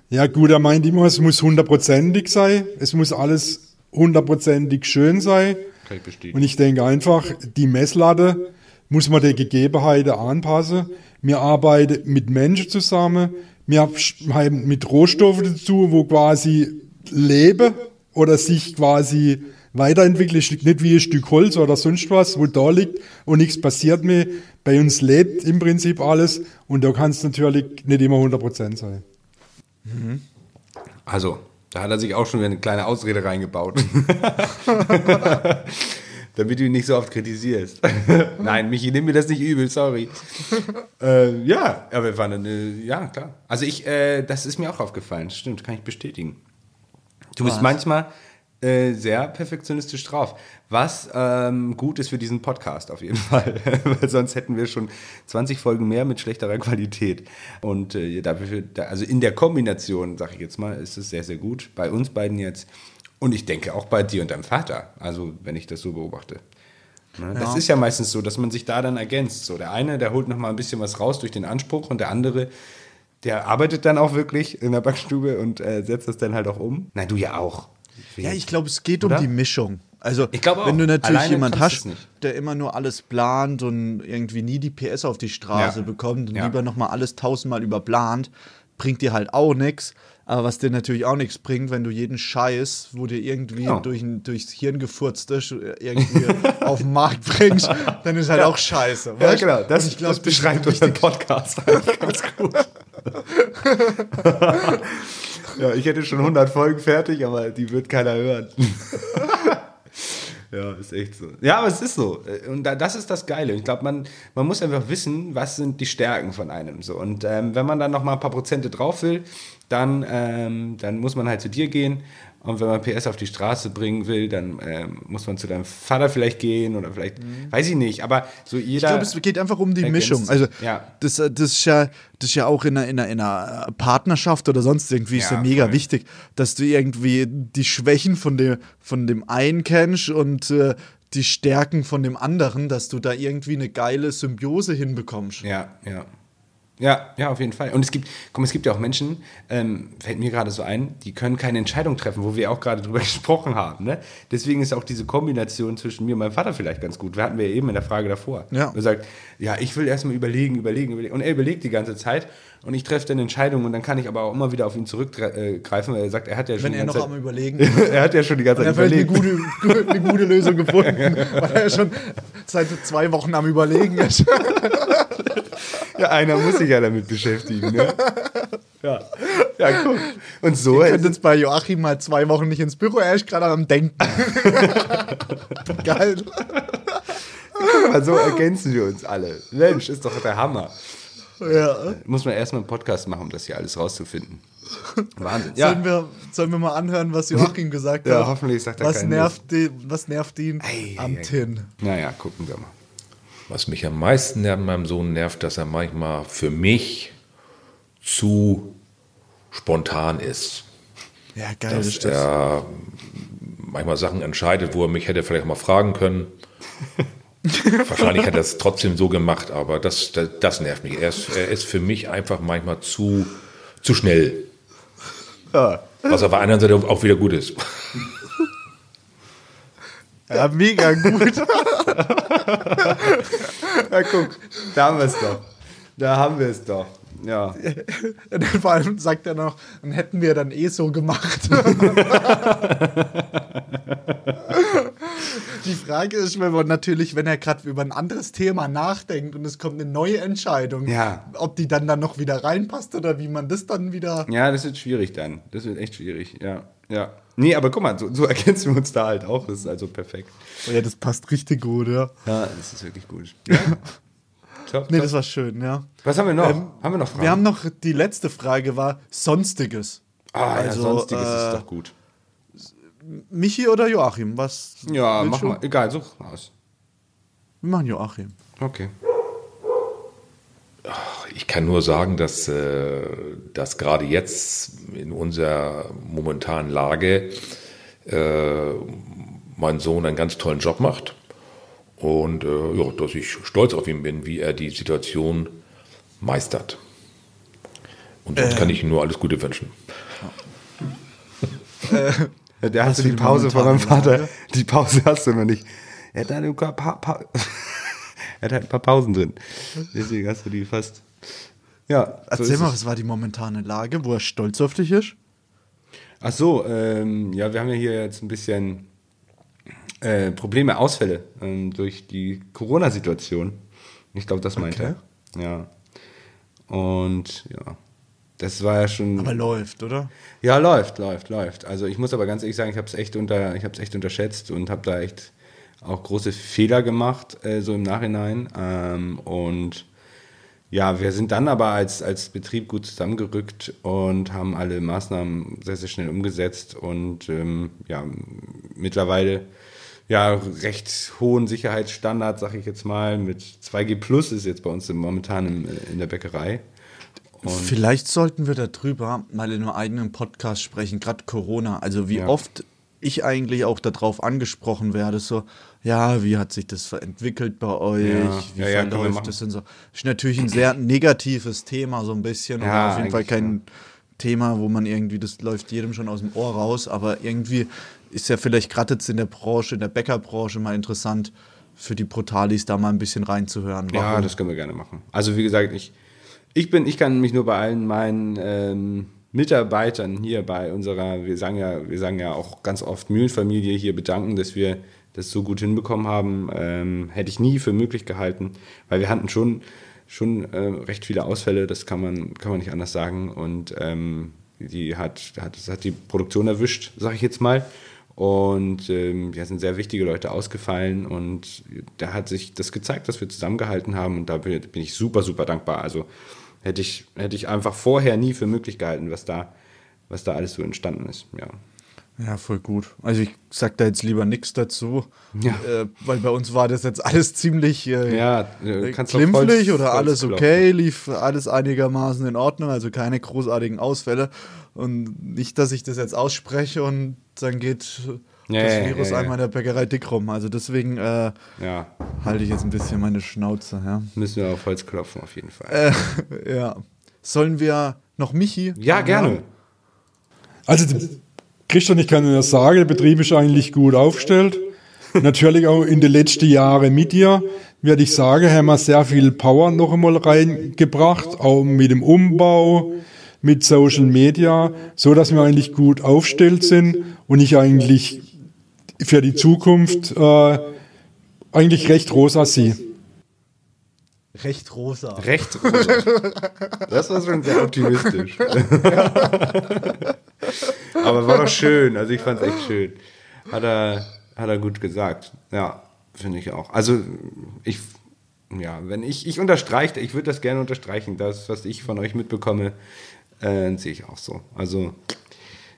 Ja, gut, er meint immer, es muss hundertprozentig sein. Es muss alles hundertprozentig schön sein. Kann ich bestätigen. Und ich denke einfach, die Messlatte muss man den Gegebenheiten anpassen. Wir arbeiten mit Menschen zusammen. Wir haben mit Rohstoffen dazu, wo quasi leben oder sich quasi weiterentwickeln. Ist Nicht wie ein Stück Holz oder sonst was, wo da liegt und nichts passiert mehr. Bei uns lebt im Prinzip alles und da kann es natürlich nicht immer 100% sein. Also, da hat er sich auch schon wieder eine kleine Ausrede reingebaut. Damit du ihn nicht so oft kritisierst. Nein, Michi, nimm mir das nicht übel, sorry. äh, ja, aber wir waren eine, ja, klar. Also ich, äh, das ist mir auch aufgefallen, stimmt, kann ich bestätigen. Du bist manchmal äh, sehr perfektionistisch drauf. Was ähm, gut ist für diesen Podcast auf jeden Fall. Weil sonst hätten wir schon 20 Folgen mehr mit schlechterer Qualität. Und äh, dafür, da, also in der Kombination, sage ich jetzt mal, ist es sehr, sehr gut. Bei uns beiden jetzt. Und ich denke auch bei dir und deinem Vater. Also, wenn ich das so beobachte. Ne? Das ist ja meistens so, dass man sich da dann ergänzt. So, der eine, der holt noch mal ein bisschen was raus durch den Anspruch und der andere, der arbeitet dann auch wirklich in der Backstube und äh, setzt das dann halt auch um. Nein, du ja auch. Ja, ich glaube, es geht Oder? um die Mischung. Also, wenn du natürlich Alleine jemand kannst du hast, der immer nur alles plant und irgendwie nie die PS auf die Straße Ja. bekommt und Ja. lieber nochmal alles tausendmal überplant, bringt dir halt auch nichts. Aber was dir natürlich auch nichts bringt, wenn du jeden Scheiß, wo dir irgendwie Genau. durch, durchs Hirn gefurzt ist, irgendwie auf den Markt bringst, dann ist halt auch scheiße. Ja, weißt? genau. Das, glaub, das beschreibt unseren Podcast eigentlich ganz gut. ja, ich hätte schon 100 Folgen fertig, aber die wird keiner hören. ja, ist echt so. Ja, aber es ist so. Und da- das ist das Geile. Ich glaube, man, man muss einfach wissen, was sind die Stärken von einem. So. Und ähm, wenn man dann noch mal ein paar Prozente drauf will, dann, ähm, dann muss man halt zu dir gehen. Und wenn man PS auf die Straße bringen will, dann ähm, muss man zu deinem Vater vielleicht gehen oder vielleicht, weiß ich nicht, aber so jeder. Ich glaube, es geht einfach um die ergänzt Mischung. Also Ja. das, äh, das, ist ja, das ist ja auch in einer, in einer, in einer Partnerschaft oder sonst irgendwie ist Ja, ja mega voll. wichtig, dass du irgendwie die Schwächen von dem, von dem einen kennst und äh, die Stärken von dem anderen, dass du da irgendwie eine geile Symbiose hinbekommst. Ja, ja. Ja, ja, auf jeden Fall. Und es gibt, mal, es gibt ja auch Menschen, ähm, fällt mir gerade so ein, die können keine Entscheidung treffen, wo wir auch gerade drüber gesprochen haben. Ne? Deswegen ist auch diese Kombination zwischen mir und meinem Vater vielleicht ganz gut. Wir hatten wir ja eben in der Frage davor. Ja. Er sagt, ja, ich will erstmal überlegen, überlegen, überlegen. Und er überlegt die ganze Zeit und ich treffe dann Entscheidungen und dann kann ich aber auch immer wieder auf ihn zurückgreifen, weil er sagt, er hat ja schon Wenn die er ganze noch am Zeit, Überlegen er hat ja schon die ganze Er Zeit hat vielleicht eine überlegt. gute, eine gute Lösung gefunden, weil er schon seit zwei Wochen am Überlegen ist. Ja, einer muss sich ja damit beschäftigen. Ne? Ja. ja, guck. Und so Ich könnte jetzt bei Joachim mal zwei Wochen nicht ins Büro, er ist gerade am Denken. Geil. Aber so ergänzen wir uns alle. Mensch, ist doch der Hammer. Ja. Muss man erstmal einen Podcast machen, um das hier alles rauszufinden. Wahnsinn. Sollen, wir, sollen wir mal anhören, was Joachim gesagt Ja, hat? hoffentlich sagt er was nervt, den, was nervt ihn Ei, am ei, ei. Tin? Naja, gucken wir mal. Was mich am meisten an meinem Sohn nervt, dass er manchmal für mich zu spontan ist. Ja, geil Dass ist das. er manchmal Sachen entscheidet, wo er mich hätte vielleicht mal fragen können. Wahrscheinlich hat er es trotzdem so gemacht, aber das, das, das nervt mich. Er ist, er ist für mich einfach manchmal zu, zu schnell. Ja. Was auf der anderen Seite auch wieder gut ist. Ja, mega gut. ja, guck, da haben wir es doch. Da haben wir es doch. Ja. Und vor allem sagt er noch, dann hätten wir dann eh so gemacht. Die Frage ist, wenn man natürlich, wenn er gerade über ein anderes Thema nachdenkt und es kommt eine neue Entscheidung, Ja. ob die dann dann noch wieder reinpasst oder wie man das dann wieder. Ja, das wird schwierig dann. Das wird echt schwierig, ja. Ja. Nee, aber guck mal, so, so erkennst du uns da halt auch. Das ist also perfekt. Oh ja, das passt richtig gut, ja. Ja, das ist wirklich gut. Ja. top, Nee, top. das war schön, ja. Was haben wir noch? Ähm, haben wir noch Fragen? Wir haben noch, die letzte Frage war Sonstiges. ah, ja, also, sonstiges ist äh, doch gut. Michi oder Joachim? Was? Ja, mach du? mal. Egal, such aus. Wir machen Joachim. Okay. Ich kann nur sagen, dass, äh, dass gerade jetzt in unserer momentanen Lage äh, mein Sohn einen ganz tollen Job macht und äh, ja, dass ich stolz auf ihn bin, wie er die Situation meistert. Und sonst kann ich ihm nur alles Gute wünschen. Ja, der hast du die Pause von meinem Vater. Lage? Die Pause hast du noch nicht. Er hat, ein paar, pa pa er hat halt ein paar Pausen drin. Deswegen hast du die fast. Ja, so Erzähl ist mal, was war die momentane Lage, wo er stolz auf dich ist? Ach so, ähm, ja, wir haben ja hier jetzt ein bisschen äh, Probleme, Ausfälle ähm, durch die Corona-Situation. Ich glaube, das meint Okay. er. Ja. Und ja, das war ja schon. Aber läuft, oder? Ja, läuft, läuft, läuft. Also ich muss aber ganz ehrlich sagen, ich habe es echt unter, ich echt unterschätzt und habe da echt auch große Fehler gemacht, äh, so im Nachhinein. Ähm, und ja, wir sind dann aber als, als Betrieb gut zusammengerückt und haben alle Maßnahmen sehr, sehr schnell umgesetzt und ähm, ja, mittlerweile ja, recht hohen Sicherheitsstandards, sag ich jetzt mal, mit 2G Plus ist jetzt bei uns momentan im, in der Bäckerei. Vielleicht sollten wir darüber mal in einem eigenen Podcast sprechen, gerade Corona. Also wie Ja. oft ich eigentlich auch darauf angesprochen werde, so, ja, wie hat sich das entwickelt bei euch? Ja. Wie Ja, ja, verläuft das und so? Ist natürlich ein sehr negatives Thema, so ein bisschen. Ja, auf jeden Fall kein Thema, wo man irgendwie, das läuft jedem schon aus dem Ohr raus, aber irgendwie ist ja vielleicht gerade jetzt in der Branche, in der Bäckerbranche mal interessant, für die Brutalis da mal ein bisschen reinzuhören. Ja, Warum? das können wir gerne machen. Also wie gesagt, ich, ich bin, ich kann mich nur bei allen meinen ähm, Mitarbeitern hier bei unserer, wir sagen ja, wir sagen ja auch ganz oft Mühlenfamilie hier bedanken, dass wir das so gut hinbekommen haben. Ähm, hätte ich nie für möglich gehalten, weil wir hatten schon schon äh, recht viele Ausfälle, das kann man, kann man nicht anders sagen. Und ähm, die hat, hat, das hat die Produktion erwischt, sage ich jetzt mal. Und ähm, ja, sind sehr wichtige Leute ausgefallen und da hat sich das gezeigt, dass wir zusammengehalten haben und da bin ich super, super dankbar. Also hätte ich, hätte ich einfach vorher nie für möglich gehalten, was da, was da alles so entstanden ist. Ja. Ja, voll gut. Also ich sag da jetzt lieber nichts dazu, Ja. äh, weil bei uns war das jetzt alles ziemlich äh, Ja, äh, glimpflich oder alles okay, lief alles einigermaßen in Ordnung, also keine großartigen Ausfälle. Und nicht, dass ich das jetzt ausspreche und dann geht Ja, das Virus einmal in der Bäckerei dick rum. Also deswegen äh, Ja, halte ich jetzt ein bisschen meine Schnauze. Ja. müssen wir auf Holz klopfen auf jeden Fall. Äh, ja. Sollen wir noch Michi? ja, gerne. Also, Christian, ich kann nur sagen, der Betrieb ist eigentlich gut aufgestellt. Natürlich auch in den letzten Jahren mit dir, würde ich sagen, haben wir sehr viel Power noch einmal reingebracht, auch mit dem Umbau, mit Social Media, so dass wir eigentlich gut aufgestellt sind und ich eigentlich für die Zukunft äh, eigentlich recht rosa sehe. Recht rosa. Recht. Das war schon sehr optimistisch. Aber war doch schön. Also ich fand es echt schön. Hat er, hat er gut gesagt. Ja, finde ich auch. Also ich, ja, wenn ich, ich unterstreiche, ich würde das gerne unterstreichen. Das, was ich von euch mitbekomme, äh, sehe ich auch so. Also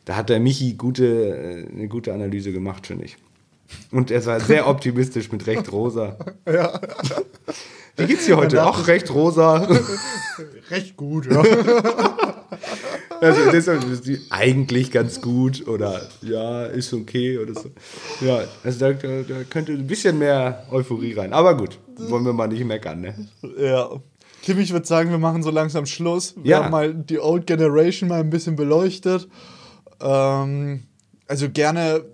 da hat der Michi gute, äh, eine gute Analyse gemacht, finde ich. Und er war sehr optimistisch mit recht rosa. Wie geht's dir heute? Auch recht rosa. Recht gut, ja. Also deshalb ist die eigentlich ganz gut oder ja, ist okay oder so. Ja, also da, da, könnte ein bisschen mehr Euphorie rein. Aber gut, wollen wir mal nicht meckern, ne? Ja. Tim, ich würde sagen, wir machen so langsam Schluss. Wir Ja. haben mal die Old Generation mal ein bisschen beleuchtet. Ähm, also gerne,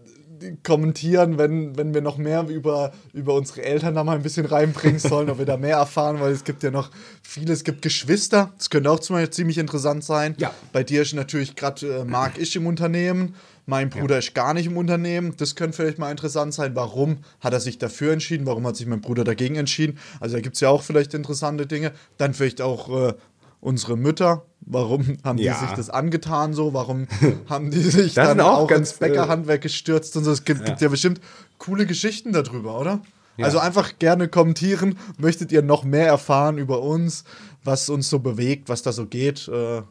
kommentieren, wenn, wenn wir noch mehr über, über unsere Eltern da mal ein bisschen reinbringen sollen, ob wir da mehr erfahren, weil es gibt ja noch viele, es gibt Geschwister, das könnte auch zum Beispiel ziemlich interessant sein. Ja. Bei dir ist natürlich gerade äh, Marc ich im Unternehmen, mein Bruder ist gar nicht im Unternehmen. Das könnte vielleicht mal interessant sein. Warum hat er sich dafür entschieden? Warum hat sich mein Bruder dagegen entschieden? Also da gibt es ja auch vielleicht interessante Dinge. Dann vielleicht auch äh, unsere Mütter. Warum haben Ja. die sich das angetan so? Warum haben die sich dann auch auch, ganz, ins Bäckerhandwerk gestürzt und so? Es gibt, gibt ja bestimmt coole Geschichten darüber, oder? Ja. Also einfach gerne kommentieren. Möchtet ihr noch mehr erfahren über uns, was uns so bewegt, was da so geht? Äh,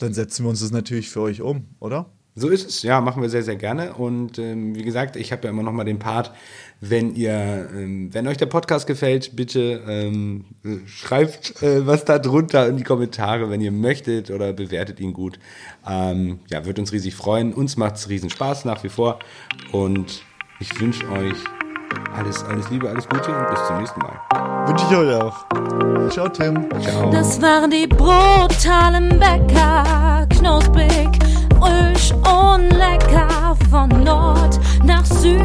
dann setzen wir uns das natürlich für euch um, oder? So ist es, ja, machen wir sehr, sehr gerne. Und ähm, wie gesagt, ich habe ja immer noch mal den Part, wenn ihr, ähm, wenn euch der Podcast gefällt, bitte ähm, äh, schreibt äh, was da drunter in die Kommentare, wenn ihr möchtet oder bewertet ihn gut. Ähm, ja, wird uns riesig freuen. Uns macht es riesen Spaß nach wie vor. Und ich wünsche euch alles, alles Liebe, alles Gute und bis zum nächsten Mal. Wünsche ich euch auch. Ciao, Tim. Ciao. Das waren die brutalen Bäcker, Knoten frisch und lecker von Nord nach Süd.